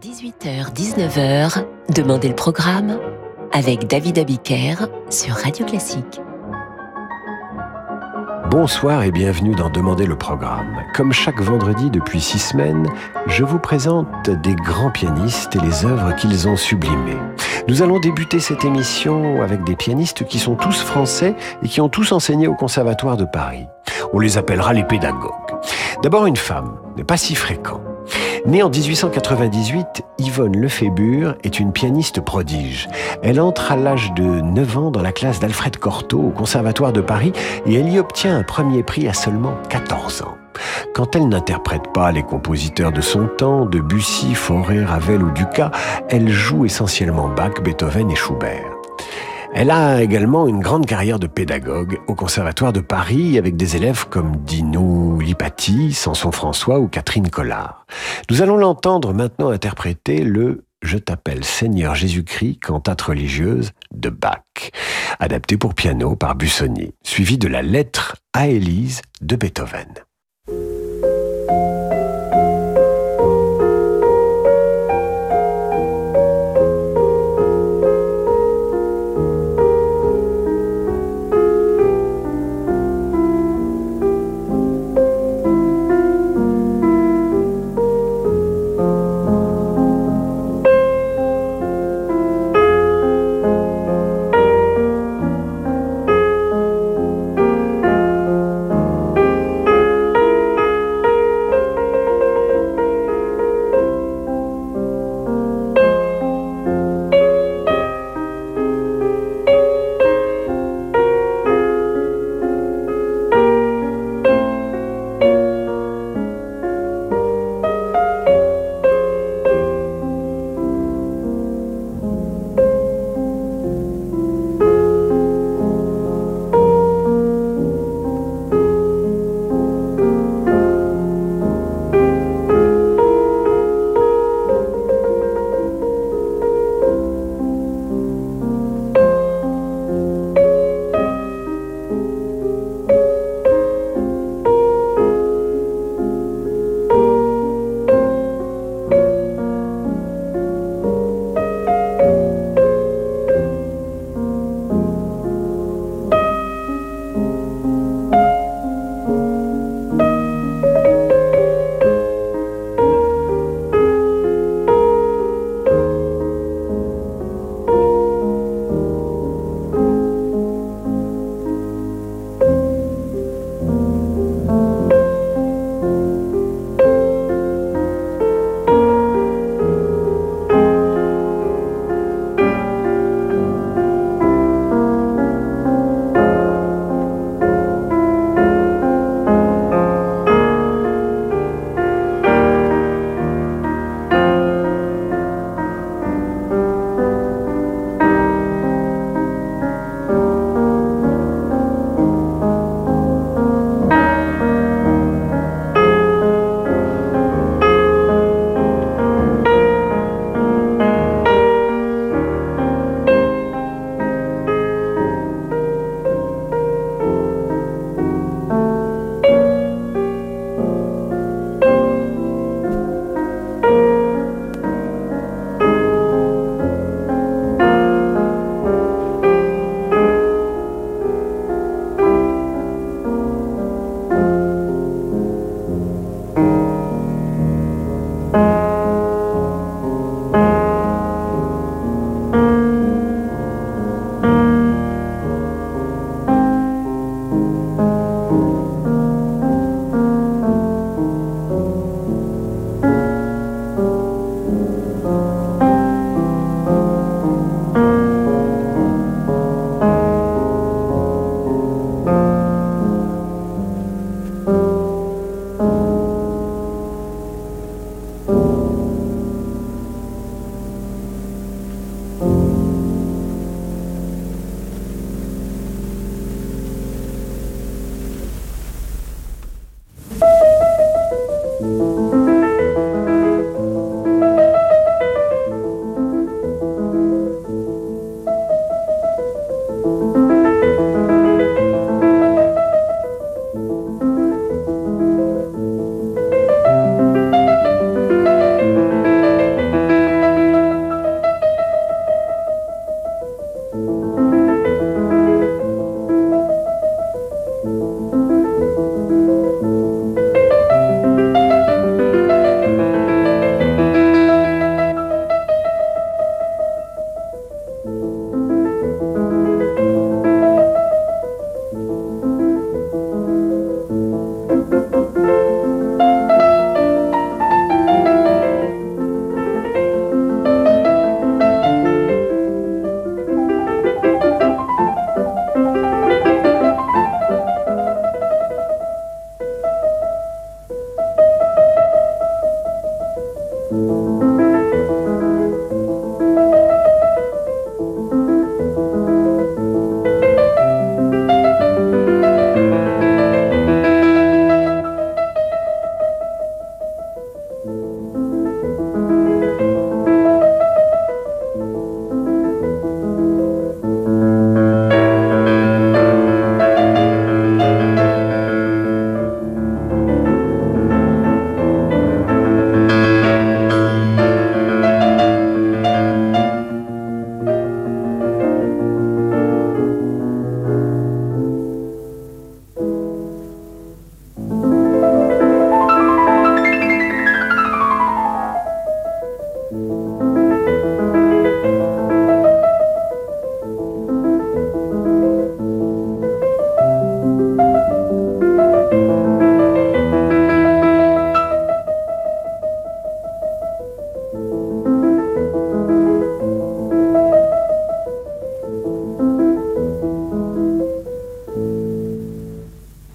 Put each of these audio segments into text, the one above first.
18h-19h, Demandez le programme avec David Abiker sur Radio Classique. Bonsoir et bienvenue dans Demandez le programme. Comme chaque vendredi depuis six semaines, je vous présente des grands pianistes et les œuvres qu'ils ont sublimées. Nous allons débuter cette émission avec des pianistes qui sont tous français et qui ont tous enseigné au Conservatoire de Paris. On les appellera les pédagogues. D'abord une femme, mais pas si fréquent. Née en 1898, Yvonne Lefébure est une pianiste prodige. Elle entre à l'âge de 9 ans dans la classe d'Alfred Cortot au Conservatoire de Paris et elle y obtient un premier prix à seulement 14 ans. Quand elle n'interprète pas les compositeurs de son temps, de Bussy, Fauré, Ravel ou Ducas, elle joue essentiellement Bach, Beethoven et Schubert. Elle a également une grande carrière de pédagogue au Conservatoire de Paris avec des élèves comme Dino Lipati, Samson François ou Catherine Collard. Nous allons l'entendre maintenant interpréter le Je t'appelle Seigneur Jésus-Christ, cantate religieuse de Bach, adapté pour piano par Busoni, suivi de la lettre à Élise de Beethoven.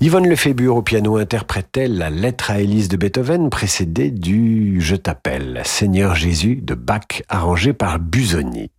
Yvonne Lefébure au piano interprétait la lettre à Élise de Beethoven précédée du Je t'appelle, Seigneur Jésus de Bach arrangé par Busoni?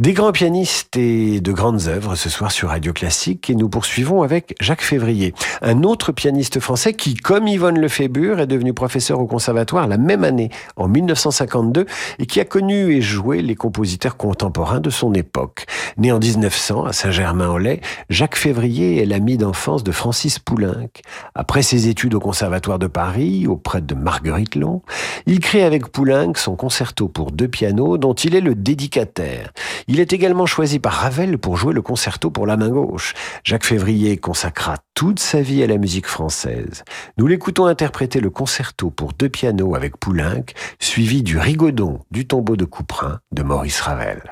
Des grands pianistes et de grandes œuvres ce soir sur Radio Classique et nous poursuivons avec Jacques Février, un autre pianiste français qui, comme Yvonne Lefébure, est devenu professeur au conservatoire la même année, en 1952, et qui a connu et joué les compositeurs contemporains de son époque. Né en 1900 à Saint-Germain-en-Laye, Jacques Février est l'ami d'enfance de Francis Poulenc. Après ses études au conservatoire de Paris, auprès de Marguerite Long, il crée avec Poulenc son concerto pour deux pianos dont il est le dédicataire. Il est également choisi par Ravel pour jouer le concerto pour la main gauche. Jacques Février consacra toute sa vie à la musique française. Nous l'écoutons interpréter le concerto pour deux pianos avec Poulenc, suivi du Rigodon du tombeau de Couperin de Maurice Ravel.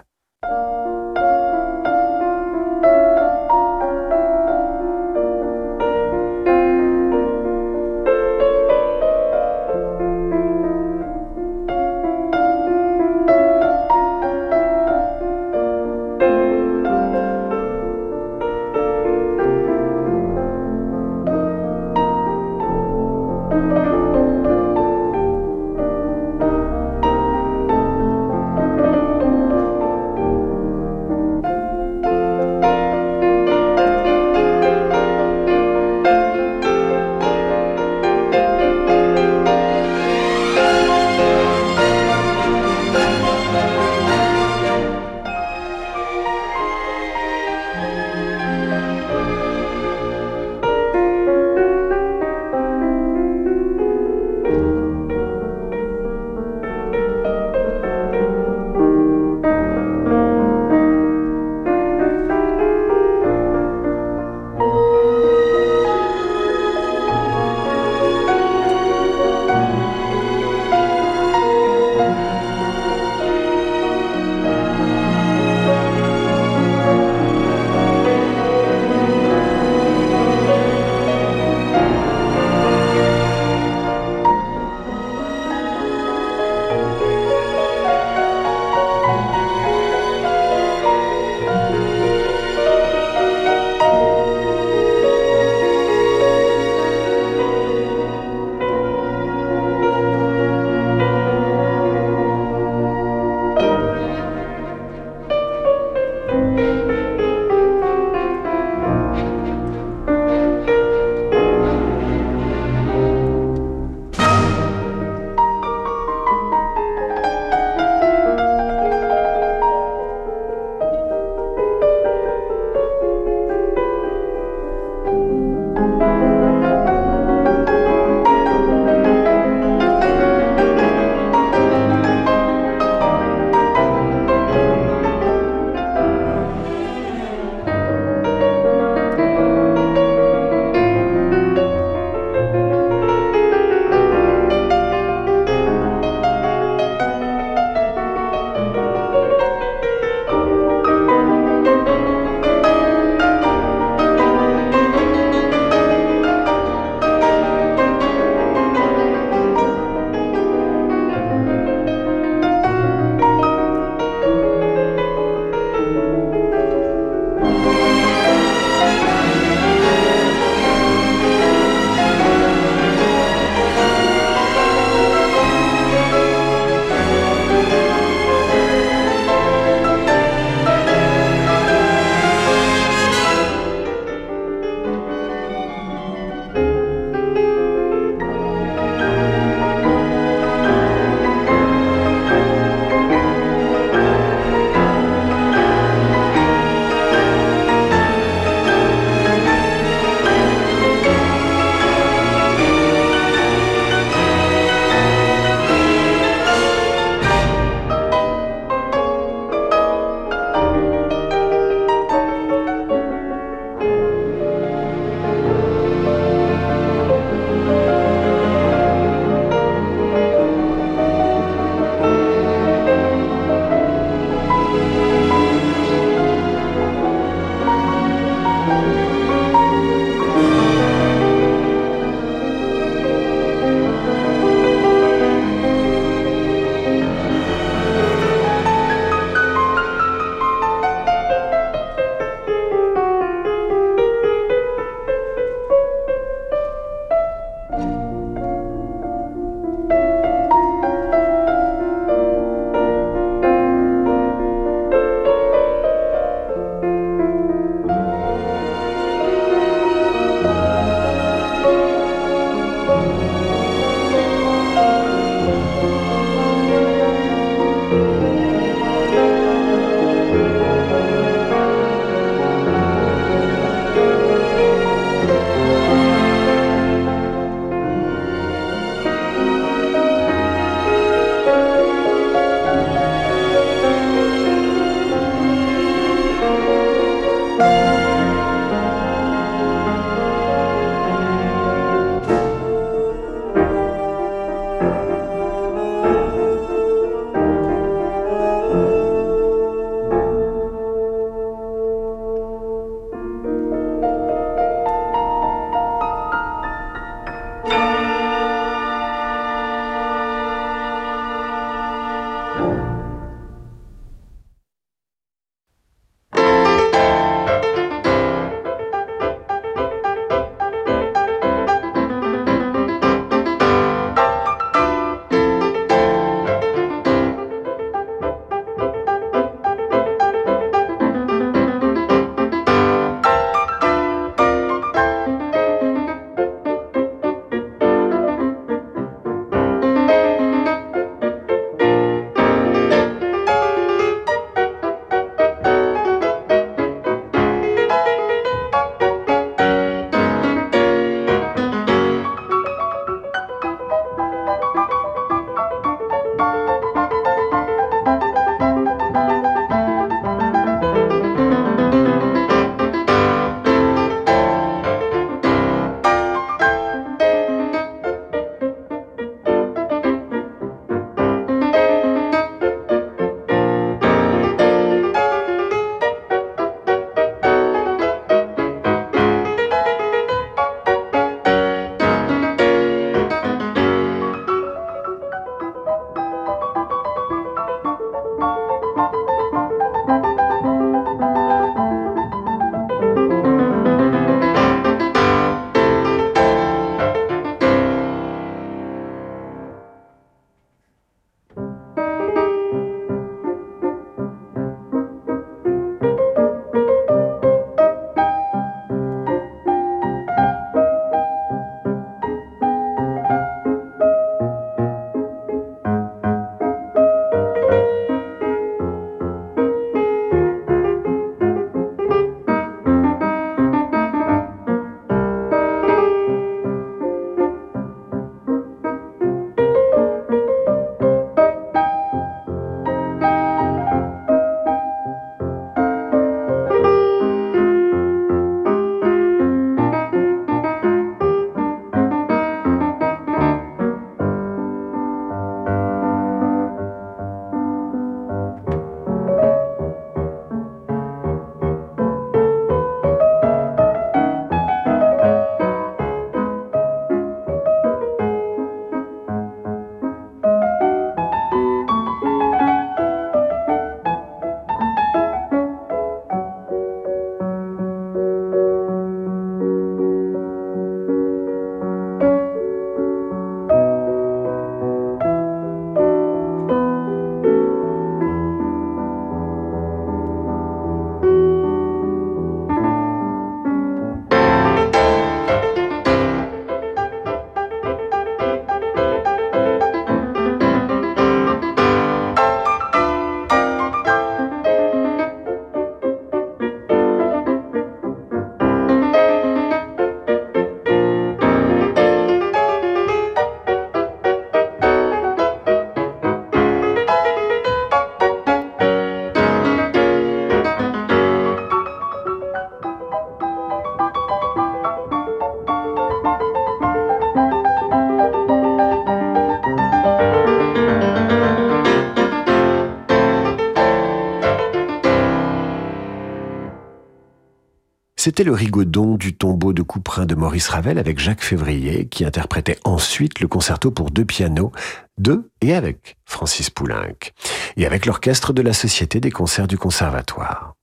C'était le rigodon du tombeau de Couperin de Maurice Ravel avec Jacques Février, qui interprétait ensuite le concerto pour deux pianos, de et avec Francis Poulenc, et avec l'orchestre de la Société des concerts du Conservatoire.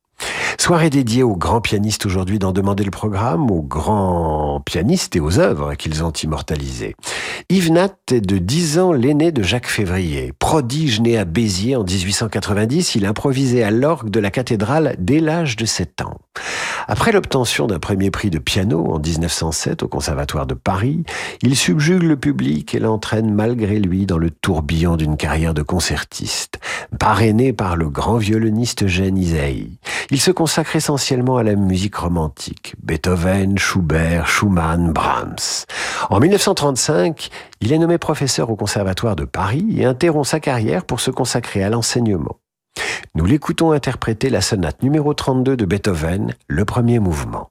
Soirée dédiée aux grands pianistes aujourd'hui d'en demander le programme, aux grands pianistes et aux œuvres qu'ils ont immortalisées. Yves Nat est de 10 ans l'aîné de Jacques Février. Prodige né à Béziers en 1890, il improvisait à l'orgue de la cathédrale dès l'âge de 7 ans. Après l'obtention d'un premier prix de piano en 1907 au Conservatoire de Paris, il subjugue le public et l'entraîne malgré lui dans le tourbillon d'une carrière de concertiste, parrainé par le grand violoniste Eugène Isaïe. Il se consacre essentiellement à la musique romantique. Beethoven, Schubert, Schumann, Brahms. En 1935, il est nommé professeur au Conservatoire de Paris et interrompt sa carrière pour se consacrer à l'enseignement. Nous l'écoutons interpréter la sonate numéro 32 de Beethoven, le premier mouvement.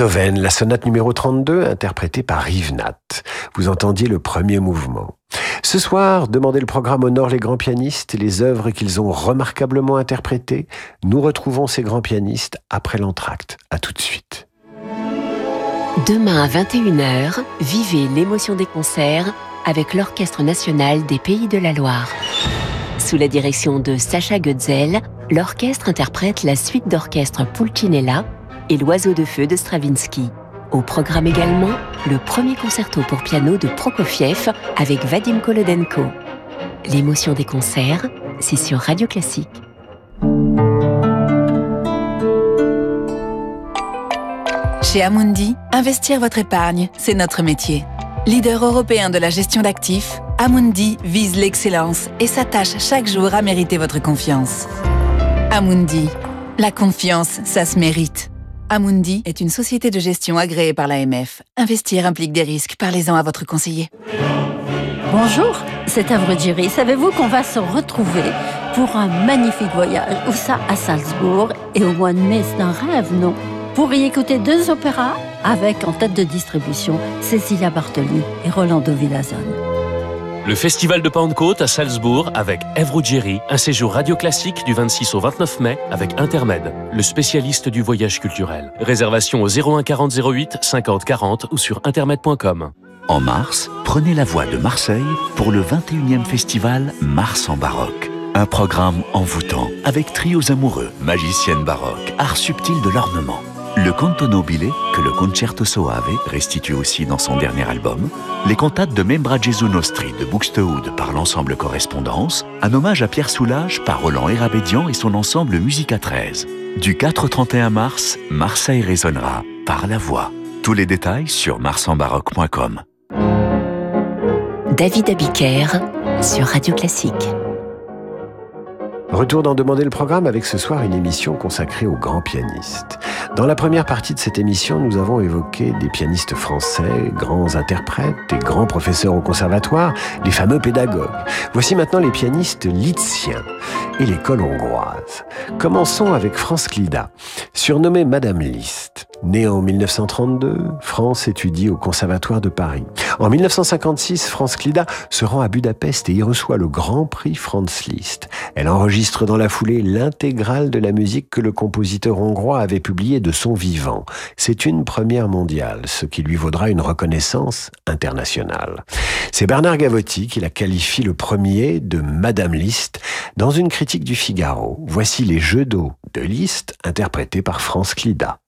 La sonate numéro 32, interprétée par Nat. Vous entendiez le premier mouvement. Ce soir, demandez le programme honore les grands pianistes et les œuvres qu'ils ont remarquablement interprétées. Nous retrouvons ces grands pianistes après l'entracte. À tout de suite. Demain à 21h, vivez l'émotion des concerts avec l'Orchestre national des Pays de la Loire. Sous la direction de Sacha Goetzel, l'orchestre interprète la suite d'orchestre Pulcinella et L'Oiseau de Feu de Stravinsky. Au programme également, le premier concerto pour piano de Prokofiev avec Vadim Kolodenko. L'émotion des concerts, c'est sur Radio Classique. Chez Amundi, investir votre épargne, c'est notre métier. Leader européen de la gestion d'actifs, Amundi vise l'excellence et s'attache chaque jour à mériter votre confiance. Amundi, la confiance, ça se mérite. Amundi est une société de gestion agréée par l'AMF. Investir implique des risques. Parlez-en à votre conseiller. Bonjour, c'est Avrudjiri. Savez-vous qu'on va se retrouver pour un magnifique voyage Où ça à Salzbourg et au mois de mai, c'est un rêve, non? Pour y écouter deux opéras avec en tête de distribution Cecilia Bartoli et Rolando Villazone. Le festival de Pentecôte à Salzbourg avec Ève un séjour radio classique du 26 au 29 mai avec Intermed, le spécialiste du voyage culturel. Réservation au 01 40 08 50 40 ou sur intermed.com. En mars, prenez la voie de Marseille pour le 21e festival Mars en baroque. Un programme envoûtant avec trios amoureux, magiciennes baroques, art subtil de l'ornement. Le canto nobile, que le Concerto Soave restitue aussi dans son dernier album, les cantates de Membra Gesù Nostri de Buxtehude par l'ensemble Correspondance, un hommage à Pierre Soulages par Roland Hérabédian et son ensemble Musica 13. Du 4 au 31 mars, Marseille résonnera par la voix. Tous les détails sur marsambaroque.com. David Abiker sur Radio Classique. Retour d'en demander le programme avec ce soir une émission consacrée aux grands pianistes. Dans la première partie de cette émission, nous avons évoqué des pianistes français, grands interprètes et grands professeurs au conservatoire, les fameux pédagogues. Voici maintenant les pianistes litziens et l'école hongroise. Commençons avec Franz Klida, surnommé Madame Liszt. Né en 1932, France étudie au Conservatoire de Paris. En 1956, Franz Klida se rend à Budapest et y reçoit le Grand Prix Franz Liszt. Elle enregistre dans la foulée l'intégrale de la musique que le compositeur hongrois avait publiée de son vivant. C'est une première mondiale, ce qui lui vaudra une reconnaissance internationale. C'est Bernard Gavotti qui la qualifie le premier de Madame Liszt dans une critique du Figaro. Voici les jeux d'eau de Liszt interprétés par Franz Klida.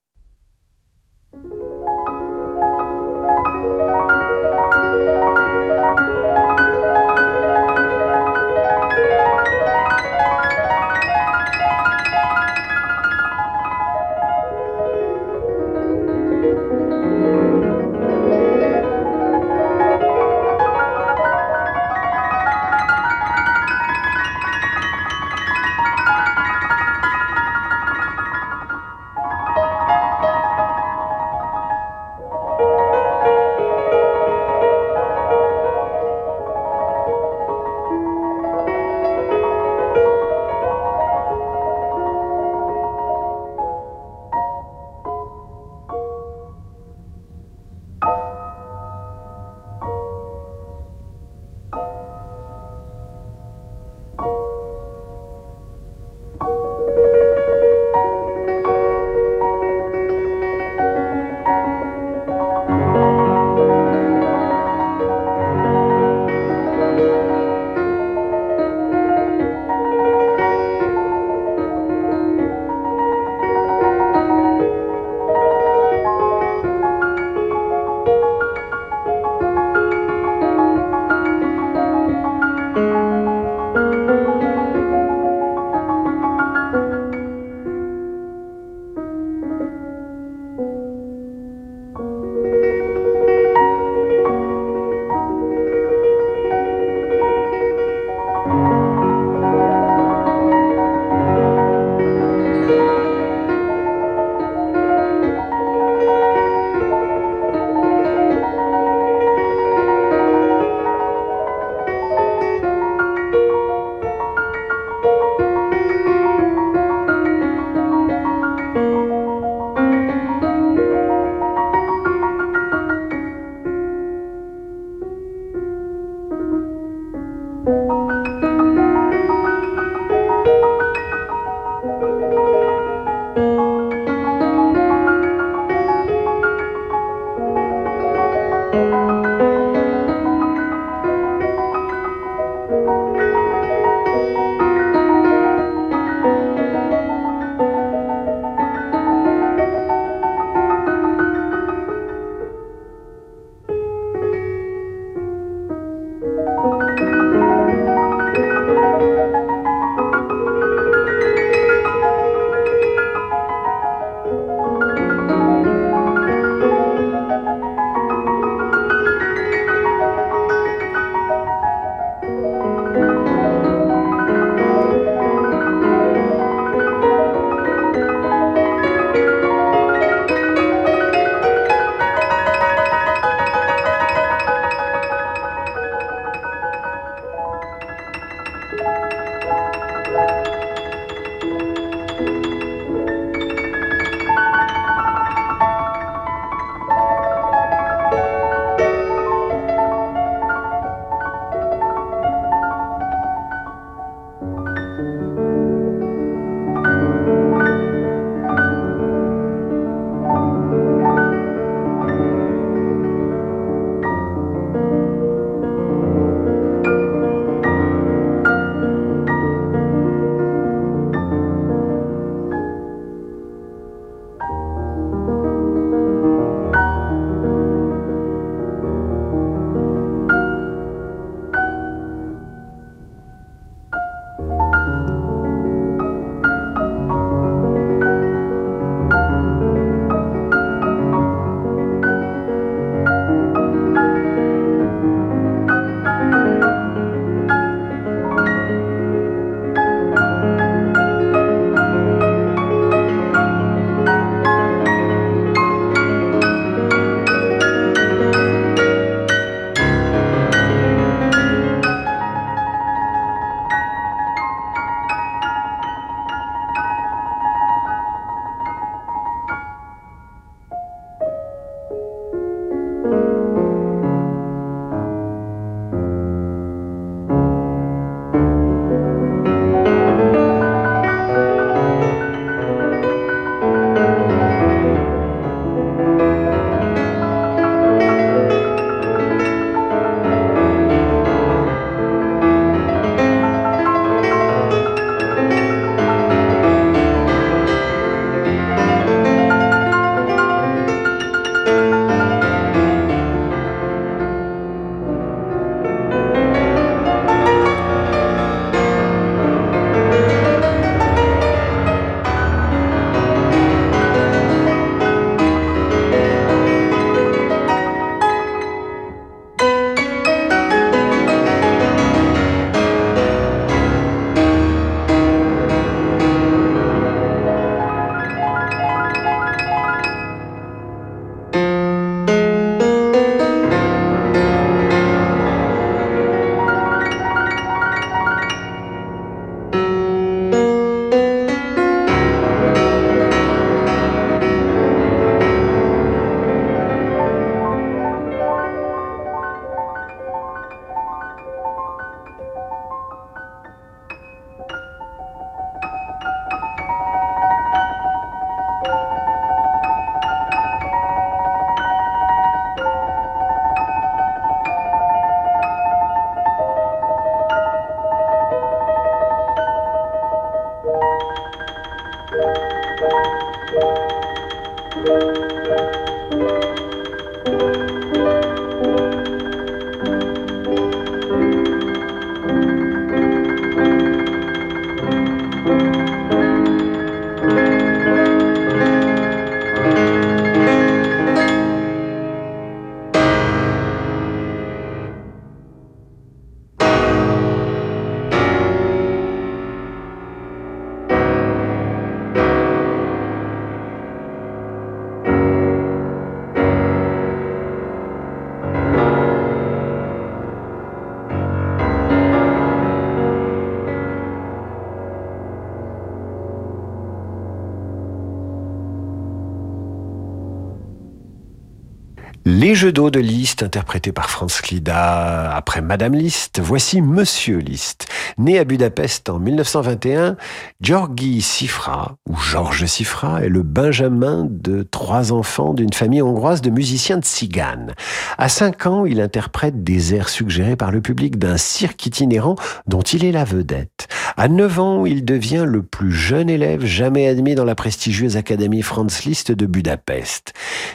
Les jeux d'eau de Liszt, interprétés par Franz Klida après Madame Liszt, voici Monsieur Liszt. Né à Budapest en 1921, Georgi Sifra, ou Georges Sifra, est le benjamin de trois enfants d'une famille hongroise de musiciens de tziganes. À cinq ans, il interprète des airs suggérés par le public d'un cirque itinérant dont il est la vedette. À 9 ans, il devient le plus jeune élève jamais admis dans la prestigieuse Académie Franz Liszt de Budapest.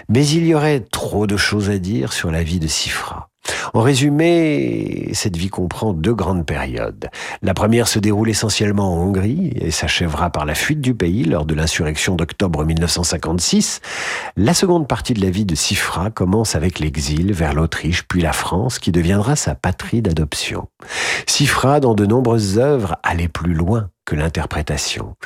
Mais il y aurait trop de choses à dire sur la vie de Sifra. En résumé, cette vie comprend deux grandes périodes. La première se déroule essentiellement en Hongrie et s'achèvera par la fuite du pays lors de l'insurrection d'octobre 1956. La seconde partie de la vie de Sifra commence avec l'exil vers l'Autriche puis la France qui deviendra sa patrie d'adoption. Sifra, dans de nombreuses œuvres, allait plus loin que l'interprétation.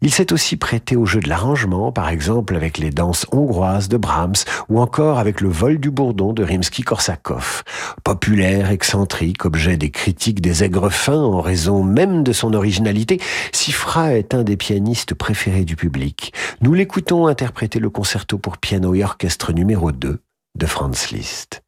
Il s'est aussi prêté au jeu de l'arrangement, par exemple avec les danses hongroises de Brahms ou encore avec le vol du bourdon de Rimsky-Korsakov. Populaire, excentrique, objet des critiques des aigres fins en raison même de son originalité, Sifra est un des pianistes préférés du public. Nous l'écoutons interpréter le concerto pour piano et orchestre numéro 2 de Franz Liszt.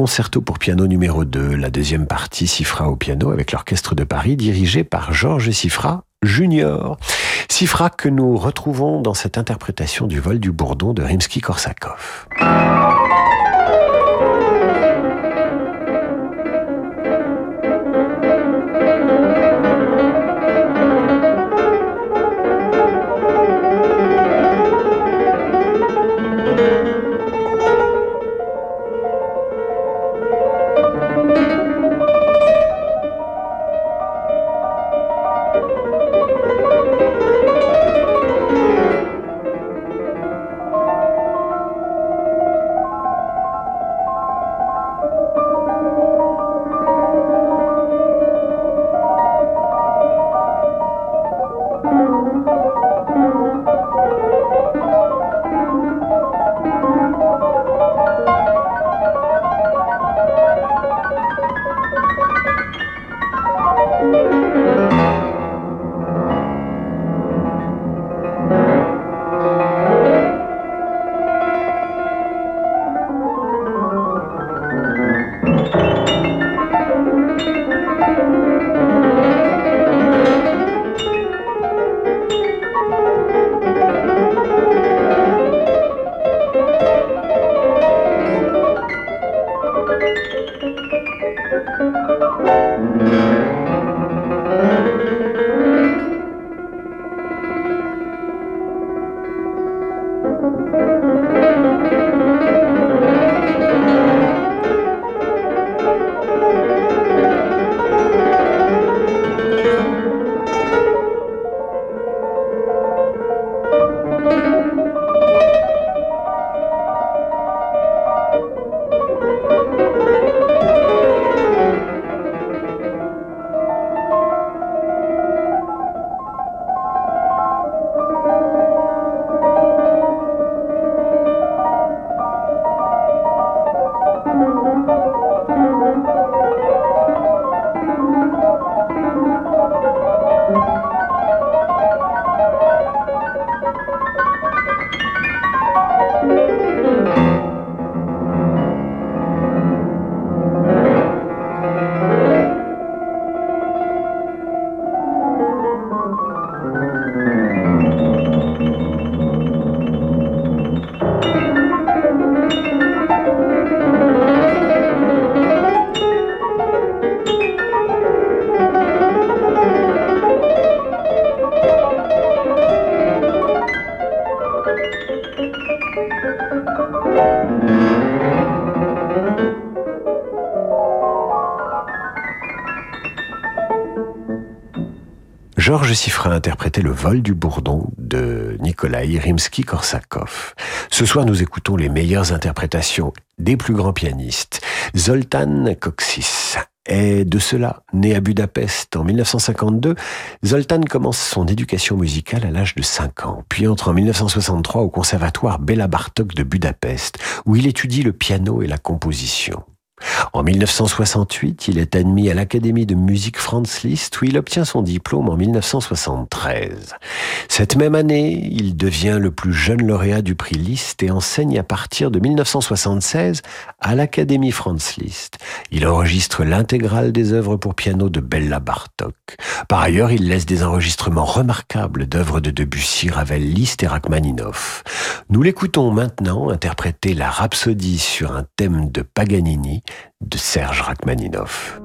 Concerto pour piano numéro 2, la deuxième partie Sifra au piano avec l'Orchestre de Paris dirigé par Georges Sifra Junior. Sifra que nous retrouvons dans cette interprétation du vol du Bourdon de Rimsky-Korsakov. Georges Siffrin interprétait le vol du bourdon de Nikolai Rimsky-Korsakov. Ce soir, nous écoutons les meilleures interprétations des plus grands pianistes. Zoltan Koksis est de cela, né à Budapest en 1952, Zoltan commence son éducation musicale à l'âge de 5 ans, puis entre en 1963 au conservatoire Béla Bartok de Budapest, où il étudie le piano et la composition. En 1968, il est admis à l'Académie de musique Franz Liszt où il obtient son diplôme en 1973. Cette même année, il devient le plus jeune lauréat du prix Liszt et enseigne à partir de 1976 à l'Académie Franz Liszt. Il enregistre l'intégrale des œuvres pour piano de Bella Bartok. Par ailleurs, il laisse des enregistrements remarquables d'œuvres de Debussy, Ravel, Liszt et Rachmaninoff. Nous l'écoutons maintenant interpréter la rhapsodie sur un thème de Paganini de Serge Rachmaninoff.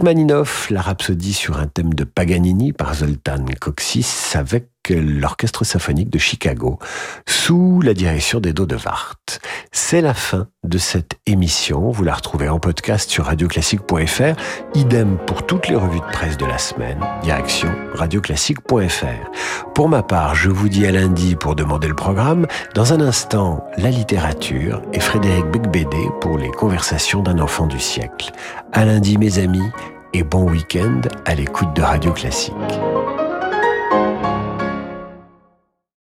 Rachmaninoff, la rhapsodie sur un thème de Paganini par Zoltan Koksis avec l'Orchestre symphonique de Chicago sous la direction d'Edo de Wart. C'est la fin de cette émission. Vous la retrouvez en podcast sur radioclassique.fr. Idem pour toutes les revues de presse de la semaine. Direction radioclassique.fr. Pour ma part, je vous dis à lundi pour demander le programme. Dans un instant, la littérature et Frédéric Becbédé pour les conversations d'un enfant du siècle. À lundi, mes amis, et bon week-end à l'écoute de Radio Classique.